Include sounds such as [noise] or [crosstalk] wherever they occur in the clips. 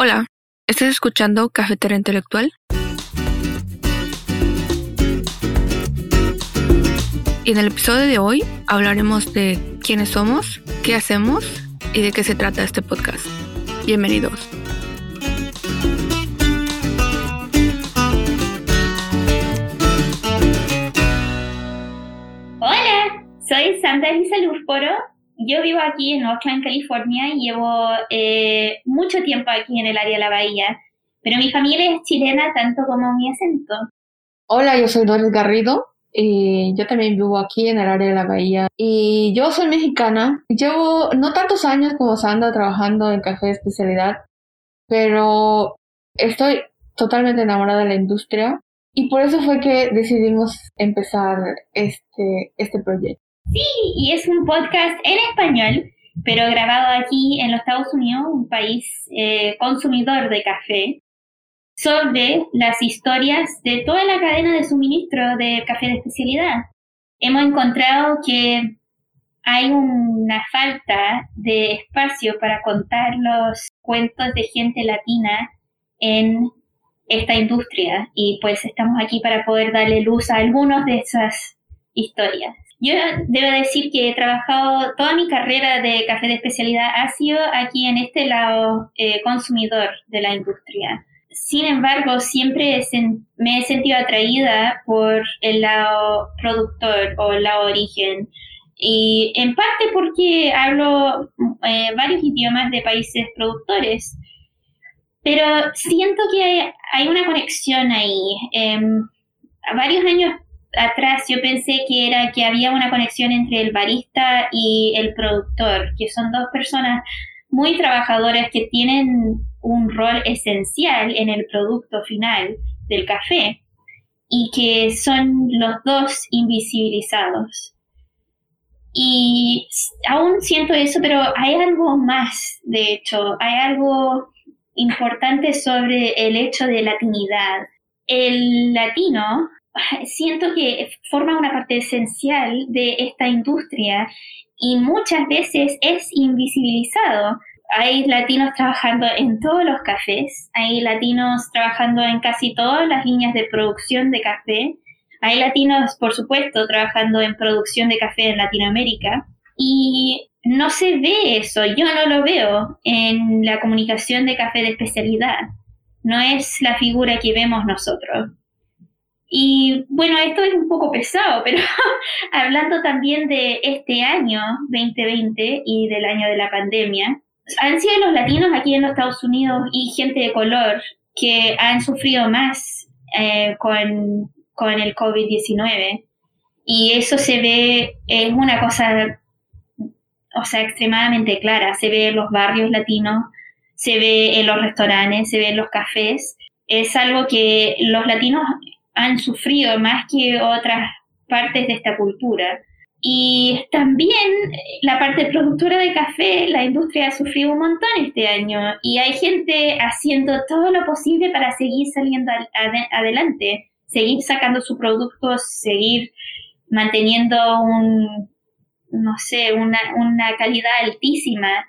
Hola, ¿estás escuchando Cafetera Intelectual? Y en el episodio de hoy hablaremos de quiénes somos, qué hacemos y de qué se trata este podcast. Bienvenidos. Hola, soy Sandra Elisa Lurporo yo vivo aquí en Oakland, California, y llevo eh, mucho tiempo aquí en el área de la bahía, pero mi familia es chilena tanto como mi acento. Hola, yo soy Doris Garrido y yo también vivo aquí en el área de la bahía y yo soy mexicana. Llevo no tantos años como Sandra trabajando en café especialidad, pero estoy totalmente enamorada de la industria y por eso fue que decidimos empezar este, este proyecto. Sí, y es un podcast en español, pero grabado aquí en los Estados Unidos, un país eh, consumidor de café, sobre las historias de toda la cadena de suministro de café de especialidad. Hemos encontrado que hay una falta de espacio para contar los cuentos de gente latina en esta industria y pues estamos aquí para poder darle luz a algunas de esas historias. Yo debo decir que he trabajado toda mi carrera de café de especialidad ha sido aquí en este lado eh, consumidor de la industria. Sin embargo, siempre me he sentido atraída por el lado productor o el lado origen. Y en parte porque hablo eh, varios idiomas de países productores. Pero siento que hay, una conexión ahí. Eh, varios años atrás yo pensé que era que había una conexión entre el barista y el productor, que son dos personas muy trabajadoras que tienen un rol esencial en el producto final del café y que son los dos invisibilizados. Y aún siento eso, pero hay algo más, de hecho, hay algo importante sobre el hecho de latinidad. El latino siento que forma una parte esencial de esta industria y muchas veces es invisibilizado. Hay latinos trabajando en todos los cafés, hay latinos trabajando en casi todas las líneas de producción de café, hay latinos, por supuesto, trabajando en producción de café en Latinoamérica y no se ve eso, yo no lo veo en la comunicación de café de especialidad, no es la figura que vemos nosotros. Y bueno, esto es un poco pesado, pero [laughs] hablando también de este año 2020 y del año de la pandemia, han sido los latinos aquí en los Estados Unidos y gente de color que han sufrido más eh, con, con el COVID-19. Y eso se ve, es una cosa, o sea, extremadamente clara. Se ve en los barrios latinos, se ve en los restaurantes, se ve en los cafés. Es algo que los latinos han sufrido más que otras partes de esta cultura. Y también la parte productora de café, la industria ha sufrido un montón este año y hay gente haciendo todo lo posible para seguir saliendo adelante, seguir sacando sus productos, seguir manteniendo un, no sé, una, una calidad altísima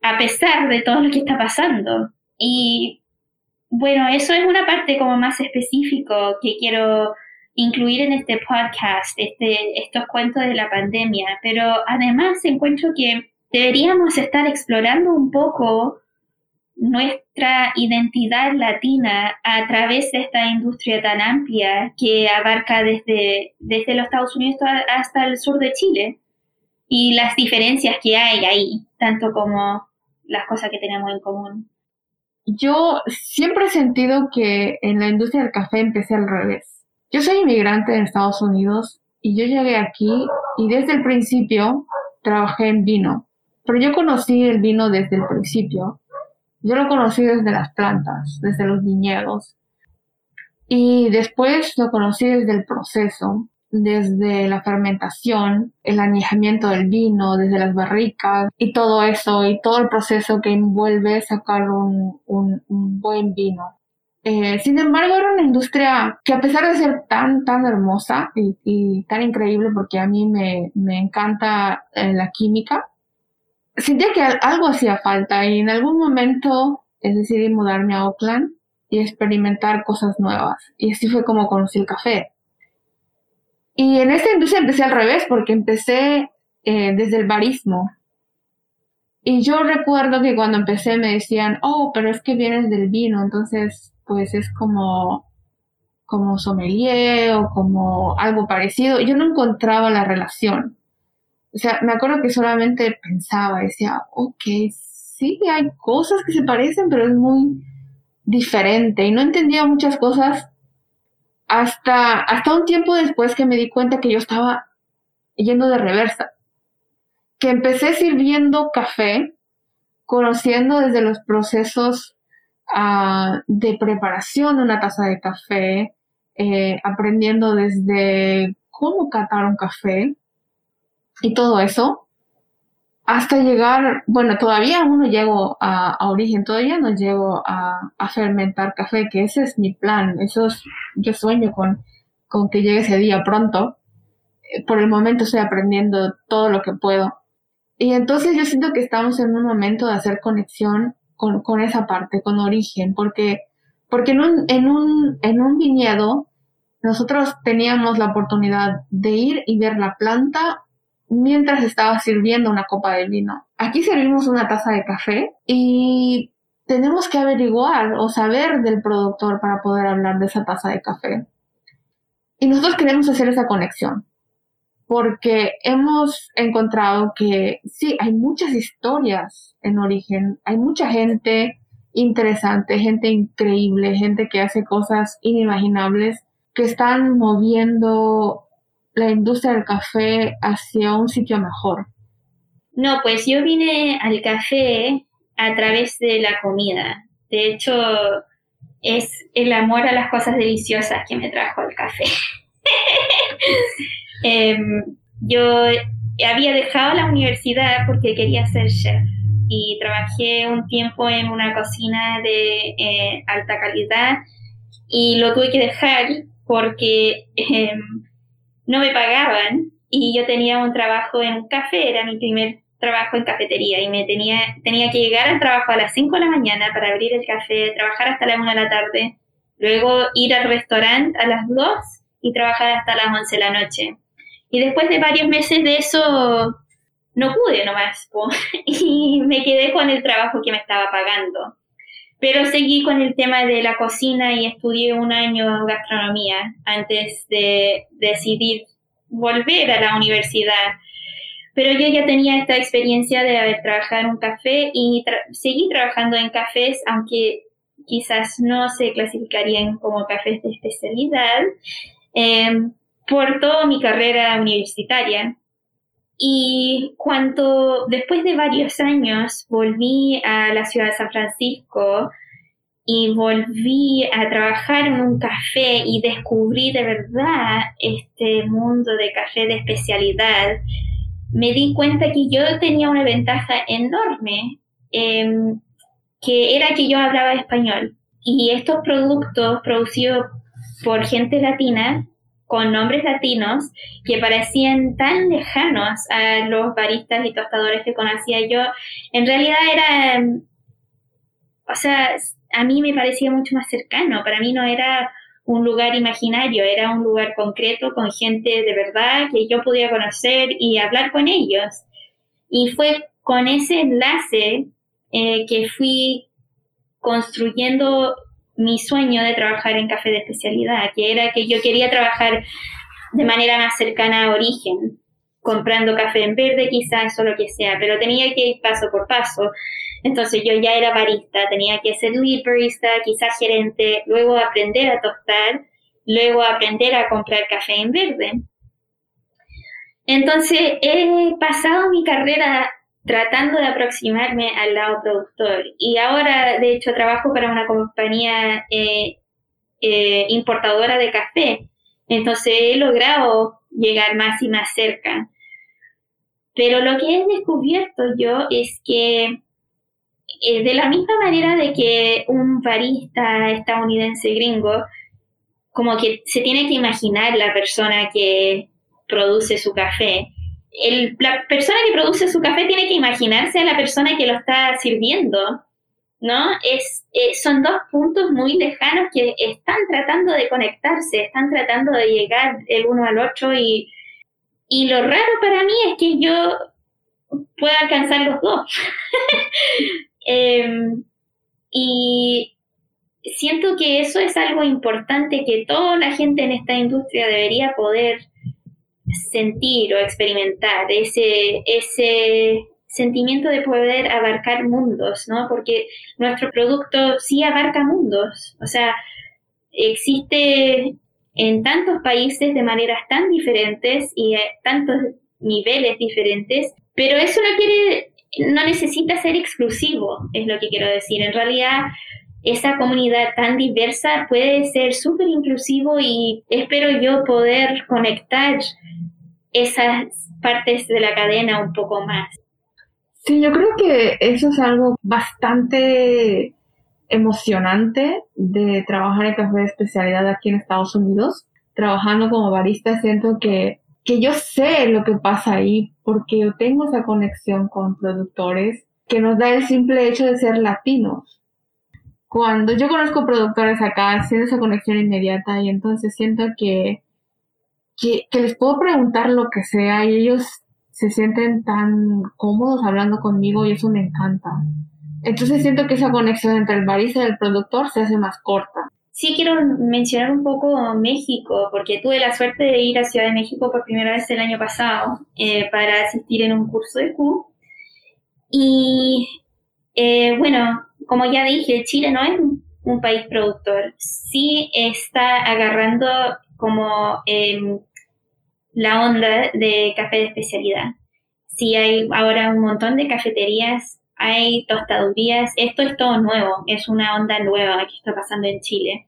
a pesar de todo lo que está pasando. Y bueno, eso es una parte como más específico que quiero incluir en este podcast, este, estos cuentos de la pandemia, pero además encuentro que deberíamos estar explorando un poco nuestra identidad latina a través de esta industria tan amplia que abarca desde, desde los Estados Unidos hasta el sur de Chile y las diferencias que hay ahí, tanto como las cosas que tenemos en común yo siempre he sentido que en la industria del café empecé al revés. Yo soy inmigrante en Estados Unidos y yo llegué aquí y desde el principio trabajé en vino. Pero yo conocí el vino desde el principio. Yo lo conocí desde las plantas, desde los viñedos. Y después lo conocí desde el proceso desde la fermentación, el añejamiento del vino, desde las barricas y todo eso y todo el proceso que envuelve sacar un, un, buen vino. Eh, sin embargo, era una industria que a pesar de ser tan, tan hermosa y, tan increíble, porque a mí me, me encanta eh, la química, sentía que algo hacía falta y en algún momento decidí mudarme a Oakland y experimentar cosas nuevas. Y así fue como conocí el café. Y en esta industria empecé al revés, porque empecé eh, desde el barismo. Y yo recuerdo que cuando empecé me decían, oh, pero es que vienes del vino, entonces pues es como, como sommelier o como algo parecido. Yo no encontraba la relación. O sea, me acuerdo que solamente pensaba, decía, ok, sí, hay cosas que se parecen, pero es muy diferente. Y no entendía muchas cosas hasta, hasta un tiempo después que me di cuenta que yo estaba yendo de reversa. Que empecé sirviendo café, conociendo desde los procesos ah, de preparación de una taza de café, eh, aprendiendo desde cómo catar un café y todo eso hasta llegar, bueno, todavía aún no llego a, origen, todavía no llego a, fermentar café, que ese es mi plan, eso es, yo sueño con, con que llegue ese día pronto. Eh, por el momento estoy aprendiendo todo lo que puedo. Y entonces yo siento que estamos en un momento de hacer conexión con, con esa parte, con origen, porque, porque en un, en un, en un viñedo nosotros teníamos la oportunidad de ir y ver la planta mientras estaba sirviendo una copa de vino. Aquí servimos una taza de café y tenemos que averiguar o saber del productor para poder hablar de esa taza de café. Y nosotros queremos hacer esa conexión porque hemos encontrado que sí, hay muchas historias en origen, hay mucha gente interesante, gente increíble, gente que hace cosas inimaginables, que están moviendo la industria del café hacia un sitio mejor? No, pues yo vine al café a través de la comida. De hecho, es el amor a las cosas deliciosas que me trajo el café. [laughs] Em, yo había dejado la universidad porque quería ser chef y trabajé un tiempo en una cocina de eh, alta calidad y lo tuve que dejar porque em, no me pagaban y yo tenía un trabajo en un café, era mi primer trabajo en cafetería y me tenía, tenía que llegar al trabajo a las 5 de la mañana para abrir el café, trabajar hasta la 1 de la tarde, luego ir al restaurante a las 2 y trabajar hasta las 11 de la noche. Y después de varios meses de eso, no pude nomás, [laughs] y me quedé con el trabajo que me estaba pagando. Pero seguí con el tema de la cocina y estudié un año gastronomía antes de decidir volver a la universidad. Pero yo ya tenía esta experiencia de haber trabajado en un café y seguí trabajando en cafés, aunque quizás no se clasificarían como cafés de especialidad, em, por toda mi carrera universitaria. Y cuando después de varios años volví a la ciudad de San Francisco y volví a trabajar en un café y descubrí de verdad este mundo de café de especialidad, me di cuenta que yo tenía una ventaja enorme, em, que era que yo hablaba español. Y estos productos producidos por gente latina con nombres latinos que parecían tan lejanos a los baristas y tostadores que conocía yo, en realidad era, o sea, a mí me parecía mucho más cercano, para mí no era un lugar imaginario, era un lugar concreto con gente de verdad que yo podía conocer y hablar con ellos. Y fue con ese enlace eh, que fui construyendo mi sueño de trabajar en café de especialidad, que era que yo quería trabajar de manera más cercana a origen, comprando café en verde quizás o lo que sea, pero tenía que ir paso por paso. Entonces yo ya era barista, tenía que ser lead barista, quizás gerente, luego aprender a tostar, luego aprender a comprar café en verde. Entonces he pasado mi carrera tratando de aproximarme al lado productor. Y ahora, de hecho, trabajo para una compañía eh, eh, importadora de café. Entonces he logrado llegar más y más cerca. Pero lo que he descubierto yo es que eh, de la misma manera de que un barista estadounidense gringo, como que se tiene que imaginar la persona que produce su café, la persona que produce su café tiene que imaginarse a la persona que lo está sirviendo ¿no? Es, eh, son dos puntos muy lejanos que están tratando de conectarse, están tratando de llegar el uno al otro y, y lo raro para mí es que yo pueda alcanzar los dos. [laughs] Em, y siento que eso es algo importante que toda la gente en esta industria debería poder sentir o experimentar, ese, ese sentimiento de poder abarcar mundos, ¿no? Porque nuestro producto sí abarca mundos, o sea, existe en tantos países de maneras tan diferentes y a tantos niveles diferentes, pero eso no quiere, no necesita ser exclusivo, es lo que quiero decir. En realidad, esa comunidad tan diversa puede ser súper inclusivo y espero yo poder conectar esas partes de la cadena un poco más. Sí, yo creo que eso es algo bastante emocionante de trabajar en café de especialidad aquí en Estados Unidos. Trabajando como barista siento que, que yo sé lo que pasa ahí porque yo tengo esa conexión con productores que nos da el simple hecho de ser latinos. Cuando yo conozco productores acá, siento esa conexión inmediata y entonces siento que, que, que les puedo preguntar lo que sea y ellos se sienten tan cómodos hablando conmigo y eso me encanta. Entonces siento que esa conexión entre el barista y el productor se hace más corta. Sí quiero mencionar un poco México, porque tuve la suerte de ir a Ciudad de México por primera vez el año pasado eh, para asistir en un curso de Q. Y eh, bueno, como ya dije, Chile no es un, país productor. Sí está agarrando como em, la onda de café de especialidad. Sí hay ahora un montón de cafeterías, hay tostadurías, esto es todo nuevo, es una onda nueva que está pasando en Chile.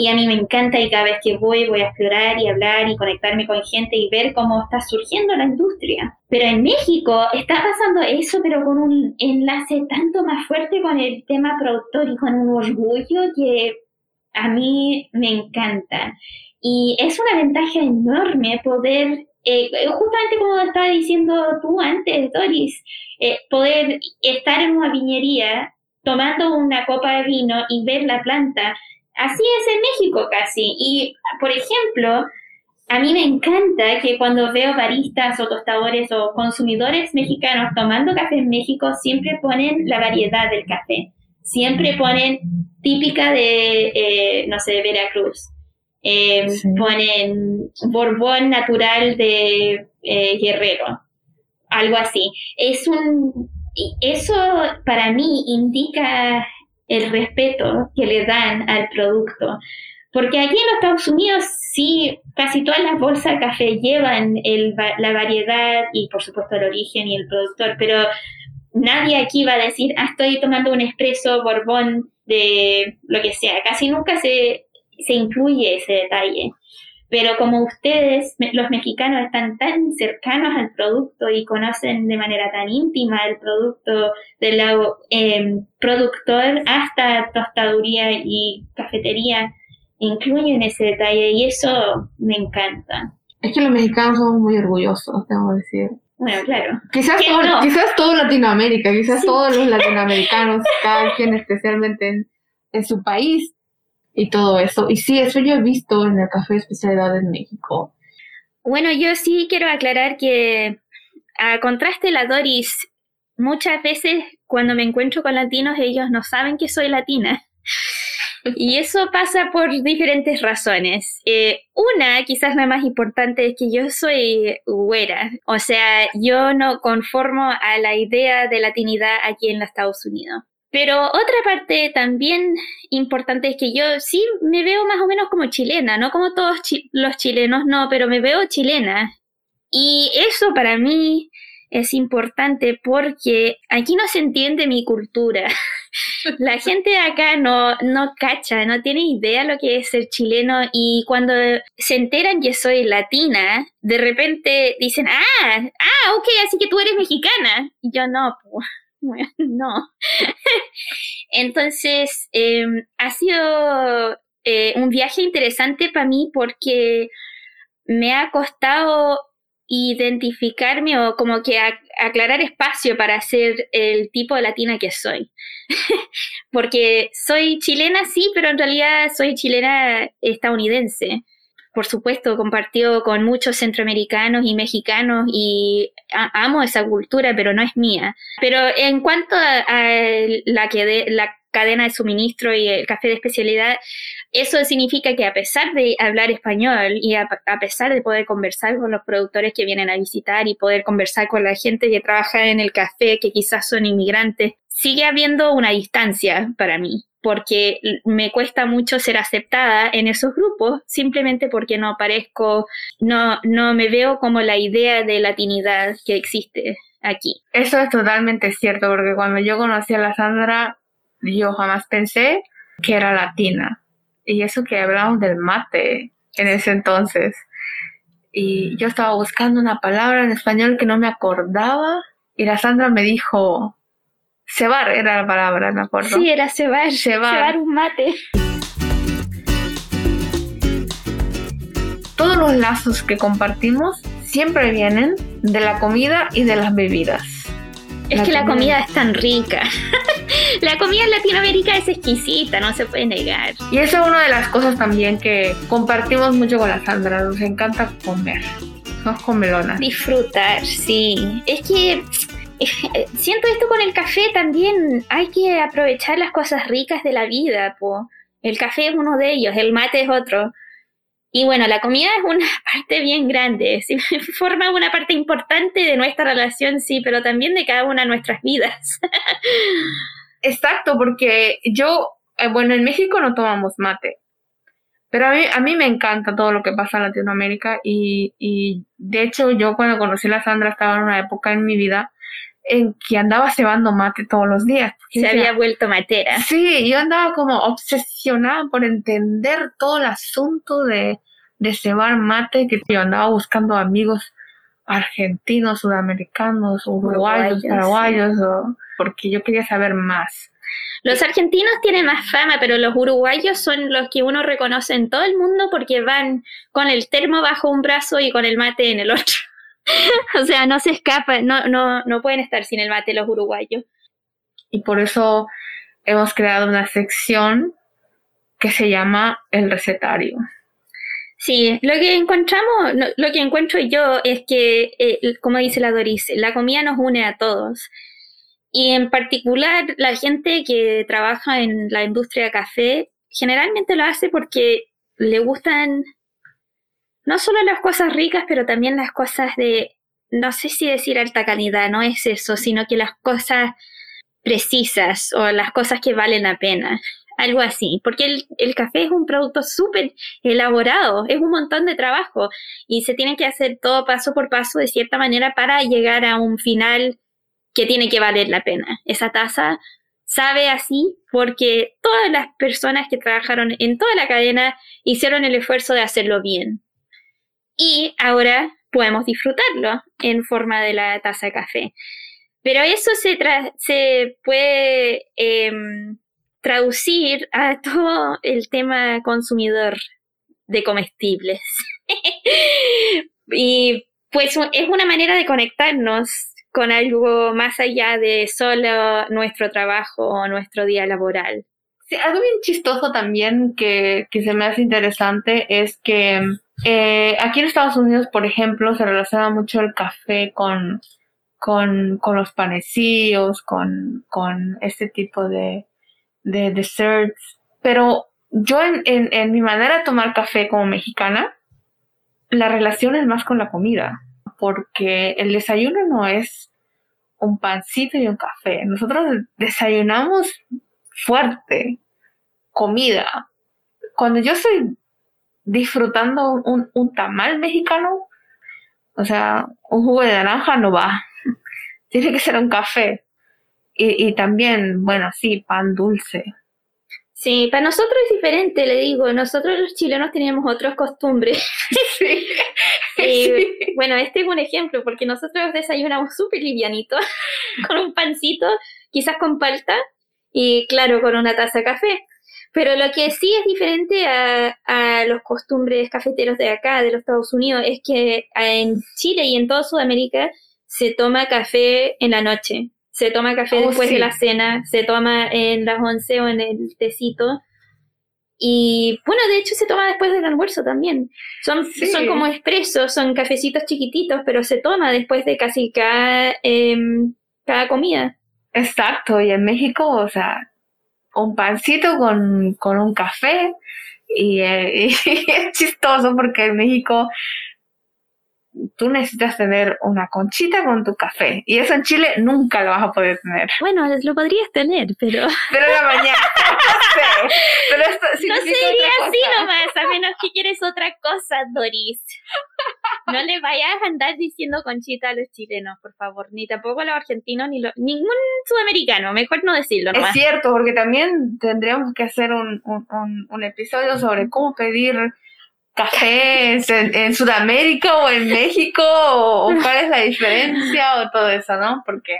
Y a mí me encanta y cada vez que voy voy a explorar y hablar y conectarme con gente y ver cómo está surgiendo la industria. Pero en México está pasando eso, pero con un enlace tanto más fuerte con el tema productor y con un orgullo que a mí me encanta. Y es una ventaja enorme poder, eh, justamente como estaba diciendo tú antes, Doris, eh, poder estar en una viñería tomando una copa de vino y ver la planta. Así es en México casi. Y, por ejemplo, a mí me encanta que cuando veo baristas o tostadores o consumidores mexicanos tomando café en México, siempre ponen la variedad del café. Siempre ponen típica de, eh, no sé, de Veracruz eh, ponen Borbón natural de eh, Guerrero, algo así. Es un, eso para mí indica el respeto que le dan al producto. Porque aquí en los Estados Unidos sí, casi todas las bolsas de café llevan el, la variedad y por supuesto el origen y el productor, pero nadie aquí va a decir, ah, estoy tomando un espresso borbón de lo que sea. Casi nunca se se incluye ese detalle. Pero como ustedes, los mexicanos, están tan cercanos al producto y conocen de manera tan íntima el producto del em, productor hasta tostaduría y cafetería, incluyen ese detalle y eso me encanta. Es que los mexicanos somos muy orgullosos, tengo que decir. Bueno, claro. Quizás, todo, quizás todo Latinoamérica, quizás todos los latinoamericanos, [laughs] cada quien especialmente en su país, y todo eso. Y sí, eso yo he visto en el café de especialidad en México. Bueno, yo sí quiero aclarar que a contraste la Doris, muchas veces cuando me encuentro con latinos ellos no saben que soy latina. Y eso pasa por diferentes razones. Eh, una, quizás la más importante, es que yo soy güera. O sea, yo no conformo a la idea de latinidad aquí en los Estados Unidos. Pero otra parte también importante es que yo sí me veo más o menos como chilena, no como todos los chilenos, no, pero me veo chilena. Y eso para mí es importante porque aquí no se entiende mi cultura. [laughs] La gente de acá no, no cacha, no tiene idea lo que es ser chileno y cuando se enteran que soy latina, de repente dicen, ah, ah, ok, así que tú eres mexicana. Y yo no, pues [laughs] no. Entonces, em, ha sido eh, un viaje interesante para mí porque me ha costado identificarme o como que aclarar espacio para ser el tipo de latina que soy. [laughs] Porque soy chilena, sí, pero en realidad soy chilena estadounidense. Por supuesto, compartido con muchos centroamericanos y mexicanos y amo esa cultura, pero no es mía. Pero en cuanto a, la, cadena de suministro y el café de especialidad, eso significa que a pesar de hablar español y a, pesar de poder conversar con los productores que vienen a visitar y poder conversar con la gente que trabaja en el café, que quizás son inmigrantes, sigue habiendo una distancia para mí, porque me cuesta mucho ser aceptada en esos grupos, simplemente porque no parezco, no, no me veo como la idea de latinidad que existe aquí. Eso es totalmente cierto, porque cuando yo conocí a la Sandra, yo jamás pensé que era latina. Y eso que hablábamos del mate en ese entonces. Y yo estaba buscando una palabra en español que no me acordaba. Y la Sandra me dijo, cebar era la palabra, me acuerdo. Sí, era cebar. Cebar, cebar un mate. Todos los lazos que compartimos siempre vienen de la comida y de las bebidas. Es que la comida es tan rica. [laughs] la comida en Latinoamérica es exquisita, no se puede negar. Y eso es una de las cosas también que compartimos mucho con la Sandra. Nos encanta comer. Somos comelonas. Disfrutar, sí. Es que [laughs] siento esto con el café también. Hay que aprovechar las cosas ricas de la vida, po. El café es uno de ellos, el mate es otro. Y bueno, la comida es una [laughs] parte bien grande, [laughs] forma una parte importante de nuestra relación, sí, pero también de cada una de nuestras vidas. Exacto, porque yo, eh, bueno, en México no tomamos mate, pero a mí, a mí me encanta todo lo que pasa en Latinoamérica y, y de hecho yo cuando conocí a la Sandra estaba en una época en mi vida en que andaba cebando mate todos los días. Se había vuelto matera. Sí, yo andaba como obsesionada por entender todo el asunto de, de cebar mate, que yo andaba buscando amigos argentinos, sudamericanos, uruguayos, paraguayos, porque yo quería saber más. Los argentinos tienen más fama, pero los uruguayos son los que uno reconoce en todo el mundo porque van con el termo bajo un brazo y con el mate en el otro. [laughs] o sea, no se escapa, no, no, no pueden estar sin el mate los uruguayos. Y por eso hemos creado una sección que se llama el recetario. Sí, lo que encontramos, lo que encuentro yo es que, eh, como dice la Doris, la comida nos une a todos. Y en particular, la gente que trabaja en la industria de café generalmente lo hace porque le gustan no solo las cosas ricas, pero también las cosas de, no sé si decir alta calidad, no es eso, sino que las cosas precisas o las cosas que valen la pena. Algo así, porque el, café es un producto súper elaborado, es un montón de trabajo y se tiene que hacer todo paso por paso de cierta manera para llegar a un final que tiene que valer la pena. Esa taza sabe así porque todas las personas que trabajaron en toda la cadena hicieron el esfuerzo de hacerlo bien y ahora podemos disfrutarlo en forma de la taza de café. Pero eso se, se puede em, traducir a [laughs] todo el tema consumidor de comestibles. [laughs] y pues es una manera de conectarnos con algo más allá de solo nuestro trabajo o nuestro día laboral. Algo bien chistoso también que, que se me hace interesante es que eh, aquí en Estados Unidos, por ejemplo, se relaciona mucho el café con, con, con los panecillos, con, con este tipo de, de desserts. Pero yo en, en, en mi manera de tomar café como mexicana, la relación es más con la comida, porque el desayuno no es un pancito y un café. Nosotros desayunamos fuerte, comida. Cuando yo estoy disfrutando un, un tamal mexicano, o sea, un jugo de naranja no va. [laughs] Tiene que ser un café. Y, y, también, bueno, sí, pan dulce. Sí, para nosotros es diferente, le digo. Nosotros los chilenos teníamos otras costumbres. [laughs] Sí. [laughs] y, Bueno, este es un ejemplo, porque nosotros desayunamos súper livianito, con un pancito, quizás con palta, y claro, con una taza de café. Pero lo que sí es diferente a, a los costumbres cafeteros de acá, de los Estados Unidos, es que en Chile y en toda Sudamérica se toma café en la noche. Se toma café Oh, después sí. de la cena, se toma en las 11 o en el tecito. Y bueno, de hecho se toma después del almuerzo también. Son, Sí. son como expresos, son cafecitos chiquititos, pero se toma después de casi cada, em, cada comida. Exacto, y en México, o sea, un pancito con, con un café y, eh, [laughs] y es chistoso porque en México tú necesitas tener una conchita con tu café y eso en Chile nunca lo vas a poder tener. Bueno, lo podrías tener, pero [laughs] Pero en la mañana, [laughs] no sé, pero esto no sería así nomás, a menos que quieres otra cosa, Doris. No le vayas a andar diciendo conchita a los chilenos, por favor, ni tampoco a los argentinos, ni lo- ningún sudamericano, mejor no decirlo Es nomás. cierto, porque también tendríamos que hacer un, un, un- un episodio sobre cómo pedir café en, en Sudamérica o en México o, o cuál es la diferencia o todo eso, ¿no? Porque,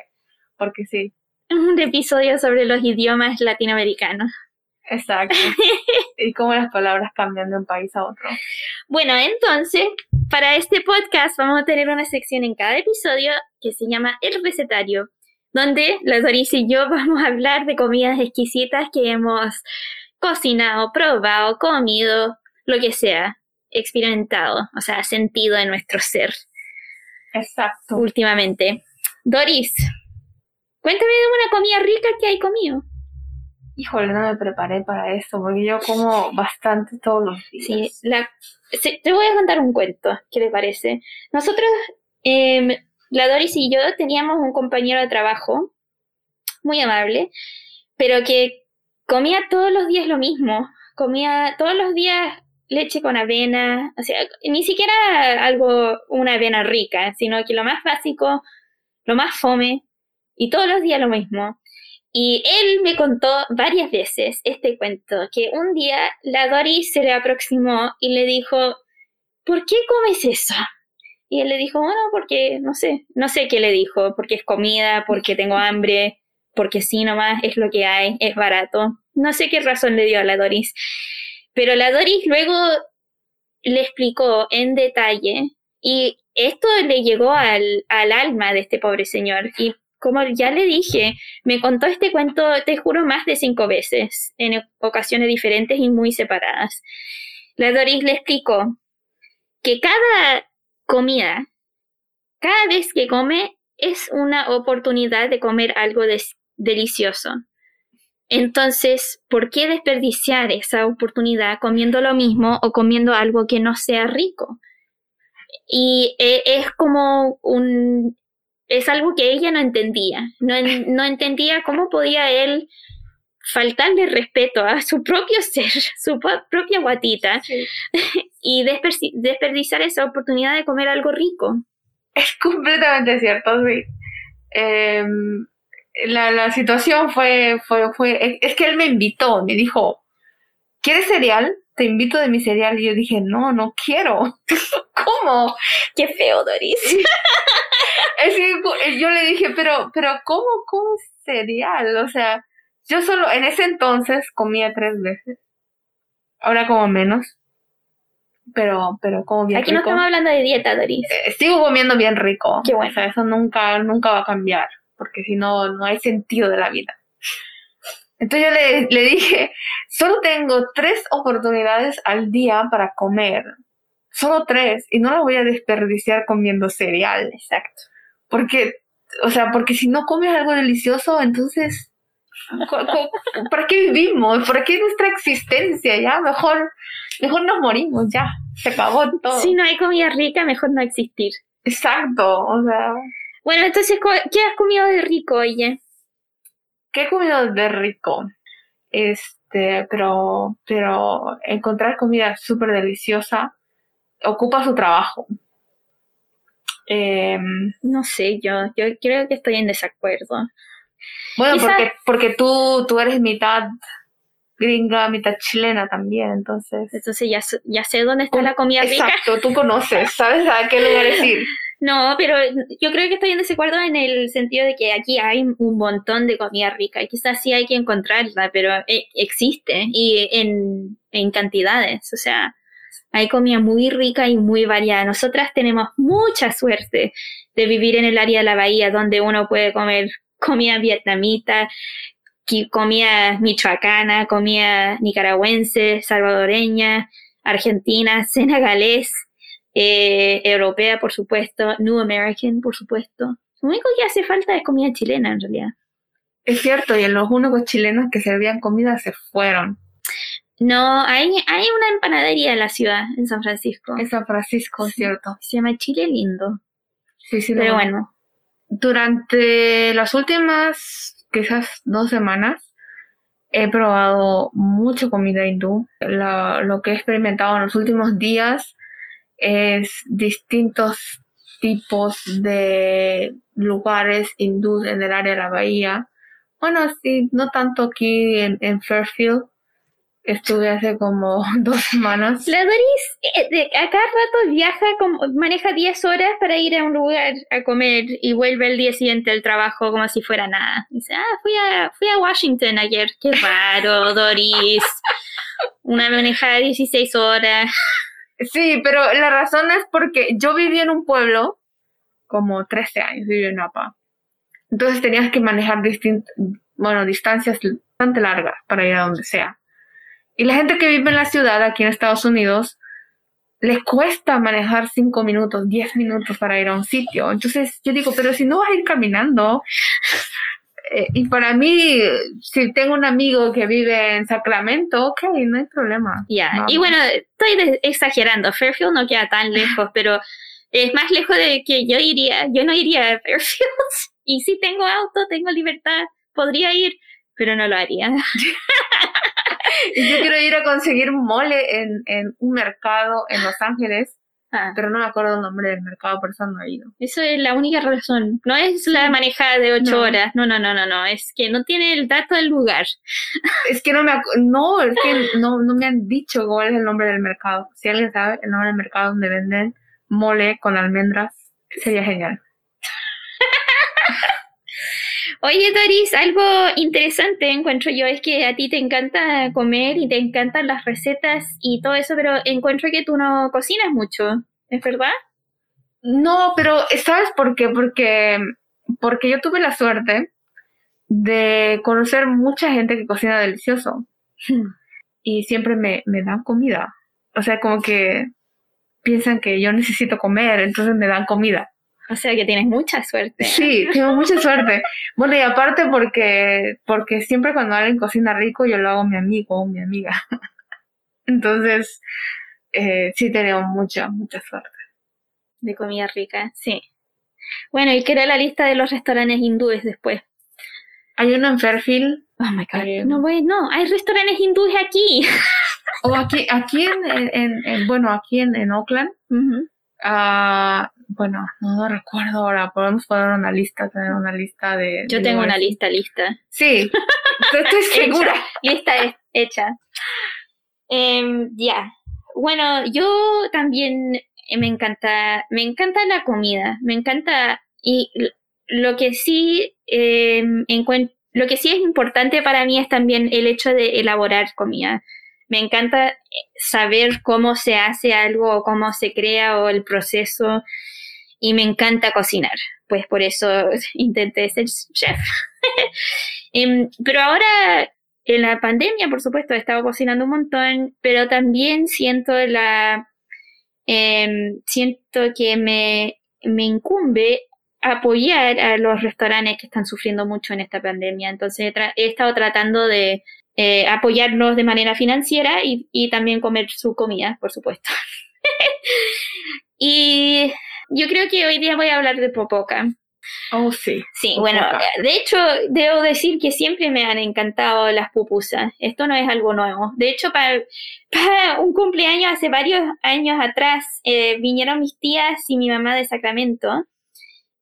porque sí, Un episodio sobre los idiomas latinoamericanos. Exacto. [laughs] y cómo las palabras cambian de un país a otro. Bueno, entonces, para este podcast vamos a tener una sección en cada episodio que se llama El Recetario, donde la Doris y yo [laughs] vamos a hablar de comidas exquisitas que hemos cocinado, probado, comido, lo que sea, experimentado, o sea, sentido en nuestro ser Exacto. últimamente. Doris, cuéntame de una comida rica que hay comido. Híjole, no me preparé para eso, porque yo como bastante todos los días. sí, te voy a contar un cuento, ¿qué le parece? Nosotros, em, la Doris y yo teníamos un compañero de trabajo muy amable, pero que comía todos los días lo mismo, comía todos los días leche con avena, o sea, ni siquiera algo, una avena rica, sino que lo más básico, lo más fome, y todos los días lo mismo. Y él me contó varias veces este cuento, que un día la Doris se le aproximó y le dijo, ¿por qué comes eso? Y él le dijo, bueno, porque no sé, no sé qué le dijo, porque es comida, porque tengo [laughs] hambre, porque sí nomás es lo que hay, es barato. No sé qué razón le dio a la Doris. Pero la Doris luego le explicó en detalle y esto le llegó al, al alma de este pobre señor. Y como ya le dije, me contó este cuento, te juro, más de cinco veces, en ocasiones diferentes y muy separadas. La Doris le explicó que cada comida, cada vez que come, es una oportunidad de comer algo delicioso. Entonces, ¿por qué desperdiciar esa oportunidad comiendo lo mismo o comiendo algo que no sea rico? Y eh, es como un... Es algo que ella no entendía. No, en- [laughs] no entendía cómo podía él faltarle respeto a su propio ser, [laughs] su propia guatita, [laughs] y desperdiciar esa oportunidad de comer algo rico. Es completamente cierto, sí. Em, la, la situación fue, fue, fue, es que él me invitó, me dijo, ¿quieres cereal? Te invito de mi cereal. Y yo dije, no, no quiero. ¿Cómo? Qué feo, Doris. Es que yo le dije, pero, pero ¿cómo, cómo cereal? O sea, yo solo, en ese entonces comía tres veces. Ahora como menos. Pero, pero como bien Aquí no estamos hablando de dieta, Doris. Eh, sigo comiendo bien rico. Qué bueno. O sea, eso nunca, nunca va a cambiar, porque si no, no hay sentido de la vida. Entonces yo le, le dije, solo tengo tres oportunidades al día para comer. Solo tres, y no las voy a desperdiciar comiendo cereal. Exacto. Porque, o sea, porque si no comes algo delicioso, entonces, ¿para qué vivimos? ¿Para qué nuestra existencia? Ya, mejor, mejor nos morimos, ya. Se acabó todo. Si no hay comida rica, mejor no existir. Exacto, o sea, Bueno, entonces, ¿qué has comido de rico, oye? ¿qué he comido de rico? Este, pero, pero encontrar comida súper deliciosa ocupa su trabajo. Em, No sé, yo, yo creo que estoy en desacuerdo. bueno, porque, porque tú, tú eres mitad gringa, mitad chilena también, entonces. Entonces ya, ya sé dónde está la comida rica. Exacto, tú conoces, sabes a qué lugares ir. [laughs] No, pero yo creo que estoy en desacuerdo en el sentido de que aquí hay un montón de comida rica y quizás sí hay que encontrarla, pero eh, existe y en, en cantidades, o sea, hay comida muy rica y muy variada. Nosotras tenemos mucha suerte de vivir en el área de la bahía donde uno puede comer comida vietnamita, comida michoacana, comida nicaragüense, salvadoreña, argentina, senegalés, eh, europea, por supuesto, New American, por supuesto. Lo único que hace falta es comida chilena, en realidad. Es cierto, y los únicos chilenos que servían comida se fueron. No, hay, hay una empanadería en la ciudad, en San Francisco. En San Francisco, cierto. Se llama Chile Lindo. Sí, sí, Pero bueno. Durante las últimas, quizás dos semanas, he probado mucha comida hindú. lo que he experimentado en los últimos días es distintos tipos de lugares hindús en el área de la bahía. Bueno, sí, no tanto aquí en, en Fairfield, Estuve hace como [laughs] dos semanas. La Doris eh, a cada rato viaja, como, maneja 10 horas para ir a un lugar a comer y vuelve el día siguiente al trabajo como si fuera nada. Dice, ah, fui a, fui a Washington ayer. Qué raro, [laughs] Doris. Una manejada de 16 horas. Sí, pero la razón es porque yo viví en un pueblo, como 13 años viví en Napa. Entonces tenías que manejar bueno, distancias bastante largas para ir a donde sea. Y la gente que vive en la ciudad, aquí en Estados Unidos, les cuesta manejar 5 minutos, 10 minutos para ir a un sitio. Entonces yo digo, pero si no vas a ir caminando, [laughs] eh, y para mí, si tengo un amigo que vive en Sacramento, ok, no hay problema. Ya, y bueno, estoy exagerando, Fairfield no queda tan lejos, pero es más lejos de que yo iría, yo no iría a Fairfield, [laughs] y si tengo auto, tengo libertad, podría ir, pero no lo haría. [laughs] y yo quiero ir a conseguir mole en, en un mercado en Los Ángeles. Ah. Pero no me acuerdo el nombre del mercado, por eso no he ido. Eso es la única razón. No es la manejada de ocho horas. No, no, no, no, no. Es que no tiene el dato del lugar. Es que no me no, es que no, no me han dicho cuál es el nombre del mercado. Si alguien sabe el nombre del mercado donde venden mole con almendras, sería genial. Oye, Doris, algo interesante encuentro yo es que a ti te encanta comer y te encantan las recetas y todo eso, pero encuentro que tú no cocinas mucho, ¿es verdad? No, pero ¿sabes por qué? Porque, porque yo tuve la suerte de conocer mucha gente que cocina delicioso y siempre me, me dan comida. O sea, como que piensan que yo necesito comer, entonces me dan comida. O sea que tienes mucha suerte. Sí, tengo mucha suerte. Bueno, y aparte porque, porque siempre cuando alguien cocina rico, yo lo hago mi amigo o mi amiga. [laughs] Entonces, eh, sí tenemos mucha, mucha suerte. De comida rica, sí. Bueno, y qué era la lista de los restaurantes hindúes después. Hay uno en Fairfield. Oh my god. Eh, no, voy, no, hay restaurantes hindúes aquí. [laughs] o aquí, aquí en, en, bueno, aquí en, en Oakland. Ah, bueno, no lo recuerdo ahora, podemos poner una lista, tener una lista de... Yo tengo una lista lista. Sí, estoy [laughs] segura. lista hecha. Em, ya. Bueno, yo también me encanta, me encanta la comida, me encanta y lo que sí eh, lo que sí es importante para mí es también el hecho de elaborar comida me encanta saber cómo se hace algo o cómo se crea o el proceso y me encanta cocinar. Pues por eso [laughs] intenté ser chef. [laughs] Em, pero ahora en la pandemia, por supuesto, he estado cocinando un montón, pero también siento la em, siento que me, me incumbe apoyar a los restaurantes que están sufriendo mucho en esta pandemia. Entonces he estado tratando de eh, apoyarnos de manera financiera y, también comer su comida, por supuesto. [laughs] y yo creo que hoy día voy a hablar de popoca. Oh, sí. Sí, bueno, de hecho, debo decir que siempre me han encantado las pupusas. Esto no es algo nuevo. De hecho, para, un cumpleaños hace varios años atrás, eh, vinieron mis tías y mi mamá de Sacramento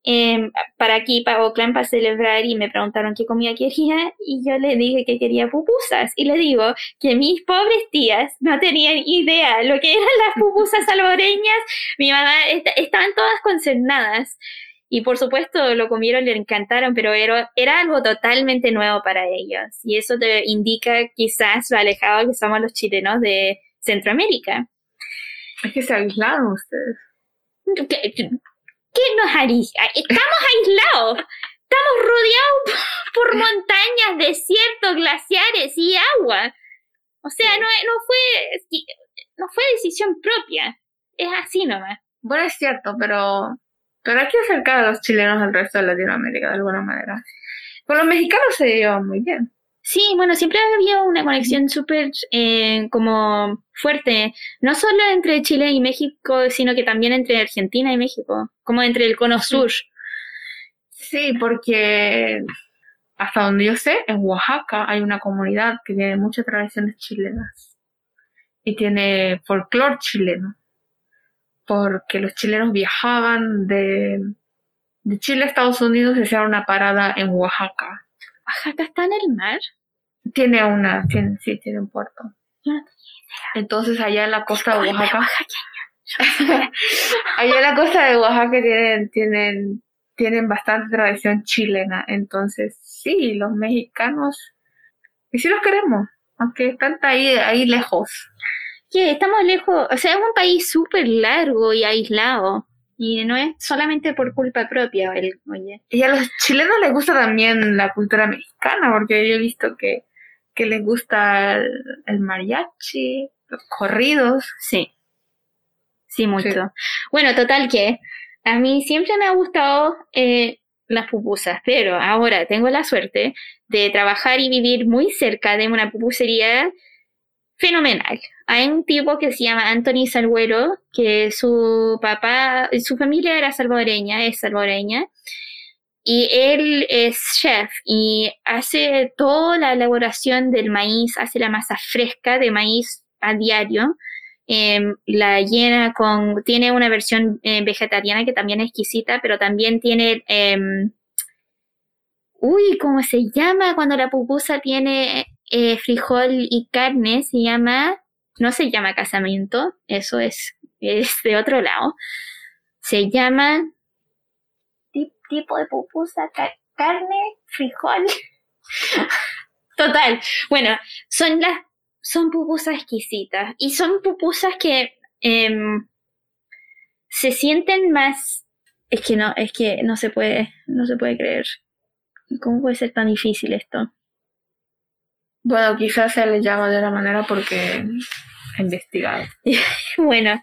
em, para aquí, para Oakland, para celebrar y me preguntaron qué comida quería y yo le dije que quería pupusas y le digo que mis pobres tías no tenían idea lo que eran las [laughs] pupusas salvadoreñas. Mi mamá estaban todas concernadas y por supuesto lo comieron, le encantaron, pero era, era algo totalmente nuevo para ellos y eso te indica quizás lo alejado que somos los chilenos de Centroamérica. Es que se aislaron ustedes. ¿Qué, qué nos haría? Estamos aislados. Estamos rodeados por [laughs] montañas, desiertos, glaciares y agua. O sea, no, no, fue, no fue decisión propia. Es así nomás. Bueno, es cierto, pero, pero hay que acercar a los chilenos al resto de Latinoamérica de alguna manera. Con los mexicanos se llevan muy bien. Sí, bueno, siempre había una conexión súper eh, como fuerte, no solo entre Chile y México, sino que también entre Argentina y México, como entre el cono sur. Sí, porque hasta donde yo sé, en Oaxaca hay una comunidad que tiene muchas tradiciones chilenas y tiene folclore chileno, porque los chilenos viajaban de, de Chile a Estados Unidos y hacían una parada en Oaxaca. ¿Oaxaca está en el mar? Tiene una, tiene, sí, tiene un puerto. Entonces allá en la costa de Oaxaca. [laughs] allá en la costa de Oaxaca tienen, tienen, tienen bastante tradición chilena. Entonces, sí, los mexicanos, y sí los queremos, aunque están ahí, ahí lejos. Que estamos lejos, o sea, es un país súper largo y aislado. Y no es solamente por culpa propia, el, oye. Y a los chilenos les gusta también la cultura mexicana, porque yo he visto que, que les gusta el, mariachi, los corridos. Sí. Sí, mucho. Bueno, total que a mí siempre me ha gustado eh, las pupusas, pero ahora tengo la suerte de trabajar y vivir muy cerca de una pupusería fenomenal. Hay un tipo que se llama Anthony Salguero, que su papá, su familia era salvadoreña, es salvadoreña, y él es chef y hace toda la elaboración del maíz, hace la masa fresca de maíz a diario. Em, la llena con, tiene una versión eh, vegetariana que también es exquisita, pero también tiene, em, uy, ¿cómo se llama cuando la pupusa tiene eh, frijol y carne? Se llama no se llama casamiento, eso es, es de otro lado. Se llama tipo de pupusa, carne, frijol. [laughs] Total. Bueno, son las son pupusas exquisitas y son pupusas que em, se sienten más es que no es que no se puede no se puede creer cómo puede ser tan difícil esto bueno quizás se le llama de una manera porque investigado. [laughs] bueno,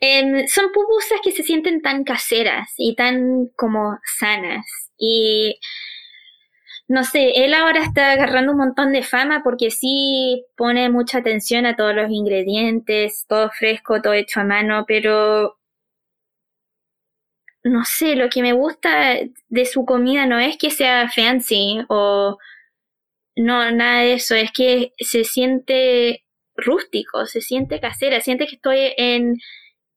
em, son pupusas que se sienten tan caseras y tan como sanas. Y no sé, él ahora está agarrando un montón de fama porque sí pone mucha atención a todos los ingredientes, todo fresco, todo hecho a mano, pero no sé, lo que me gusta de su comida no es que sea fancy o no, nada de eso, es que se siente rústico, se siente casera, siente que estoy en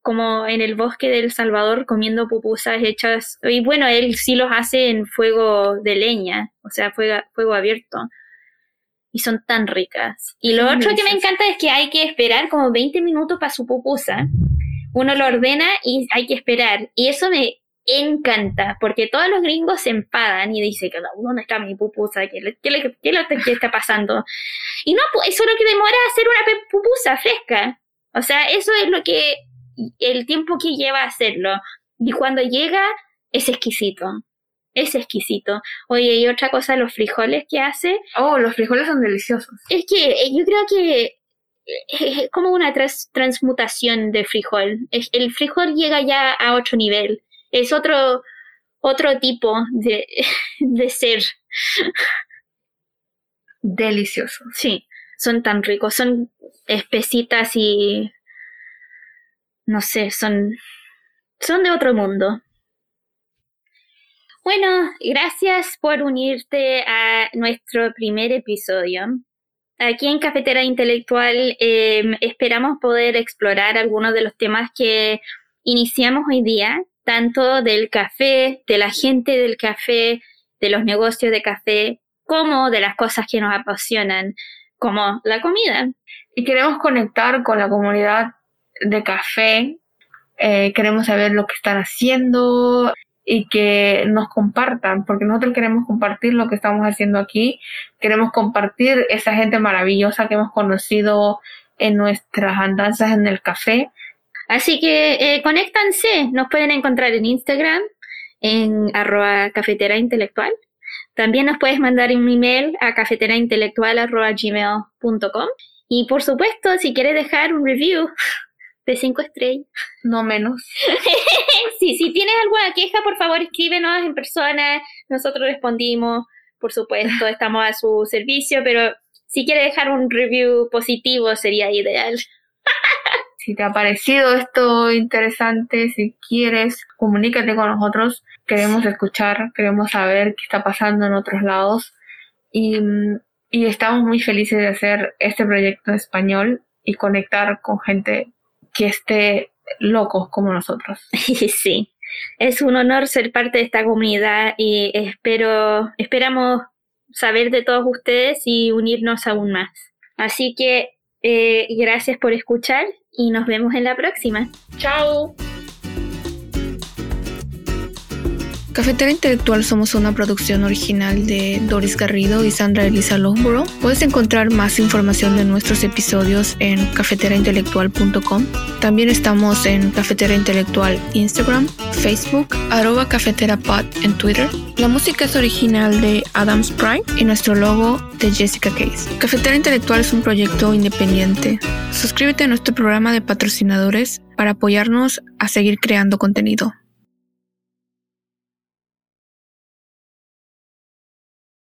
como en el bosque del Salvador comiendo pupusas hechas, y bueno, él sí los hace en fuego de leña, o sea, fuego, fuego abierto, y son tan ricas. Y lo otro que me encanta es que hay que esperar como 20 minutos para su pupusa, uno lo ordena y hay que esperar, y eso me encanta, porque todos los gringos se enfadan y dicen, ¿dónde está mi pupusa? ¿Qué, qué, qué, está pasando? Y no, pues, eso es lo que demora hacer una pupusa fresca. O sea, eso es lo que, el tiempo que lleva hacerlo. Y cuando llega, es exquisito. Es exquisito. Oye, y otra cosa, los frijoles que hace. Oh, los frijoles son deliciosos. Es que eh, yo creo que es como una transmutación de frijol. El frijol llega ya a otro nivel es otro, otro tipo de, [laughs] de ser. Delicioso. Sí, son tan ricos, son espesitas y no sé, son, son de otro mundo. Bueno, gracias por unirte a nuestro primer episodio. Aquí en Cafetera Intelectual em, esperamos poder explorar algunos de los temas que iniciamos hoy día tanto del café, de la gente del café, de los negocios de café, como de las cosas que nos apasionan, como la comida. Y queremos conectar con la comunidad de café, eh, queremos saber lo que están haciendo y que nos compartan, porque nosotros queremos compartir lo que estamos haciendo aquí, queremos compartir esa gente maravillosa que hemos conocido en nuestras andanzas en el café. Así que eh, conéctanse, nos pueden encontrar en Instagram, en arroba cafetera intelectual. También nos puedes mandar un email a cafeteraintelectual.gmail.com y por supuesto, si quieres dejar un review [laughs] de cinco estrellas. [laughs] No menos. sí, si tienes alguna queja, por favor escríbenos en persona. Nosotros respondimos, por supuesto, estamos a su servicio, pero si quieres dejar un review positivo sería ideal. [laughs] si te ha parecido esto interesante, si quieres, comunícate con nosotros. Queremos escuchar, queremos saber qué está pasando en otros lados. Y, y estamos muy felices de hacer este proyecto en español y conectar con gente que esté locos como nosotros. [laughs] Sí, es un honor ser parte de esta comunidad y espero, esperamos saber de todos ustedes y unirnos aún más. Así que eh, gracias por escuchar y nos vemos en la próxima. Chao. Cafetera Intelectual somos una producción original de Doris Garrido y Sandra Elisa Loughborough. Puedes encontrar más información de nuestros episodios en cafeteraintelectual.com. También estamos en Cafetera Intelectual Instagram, Facebook, arroba cafeterapod en Twitter. La música es original de Adam Sprite y nuestro logo de Jessica Case. Cafetera Intelectual es un proyecto independiente. Suscríbete a nuestro programa de patrocinadores para apoyarnos a seguir creando contenido.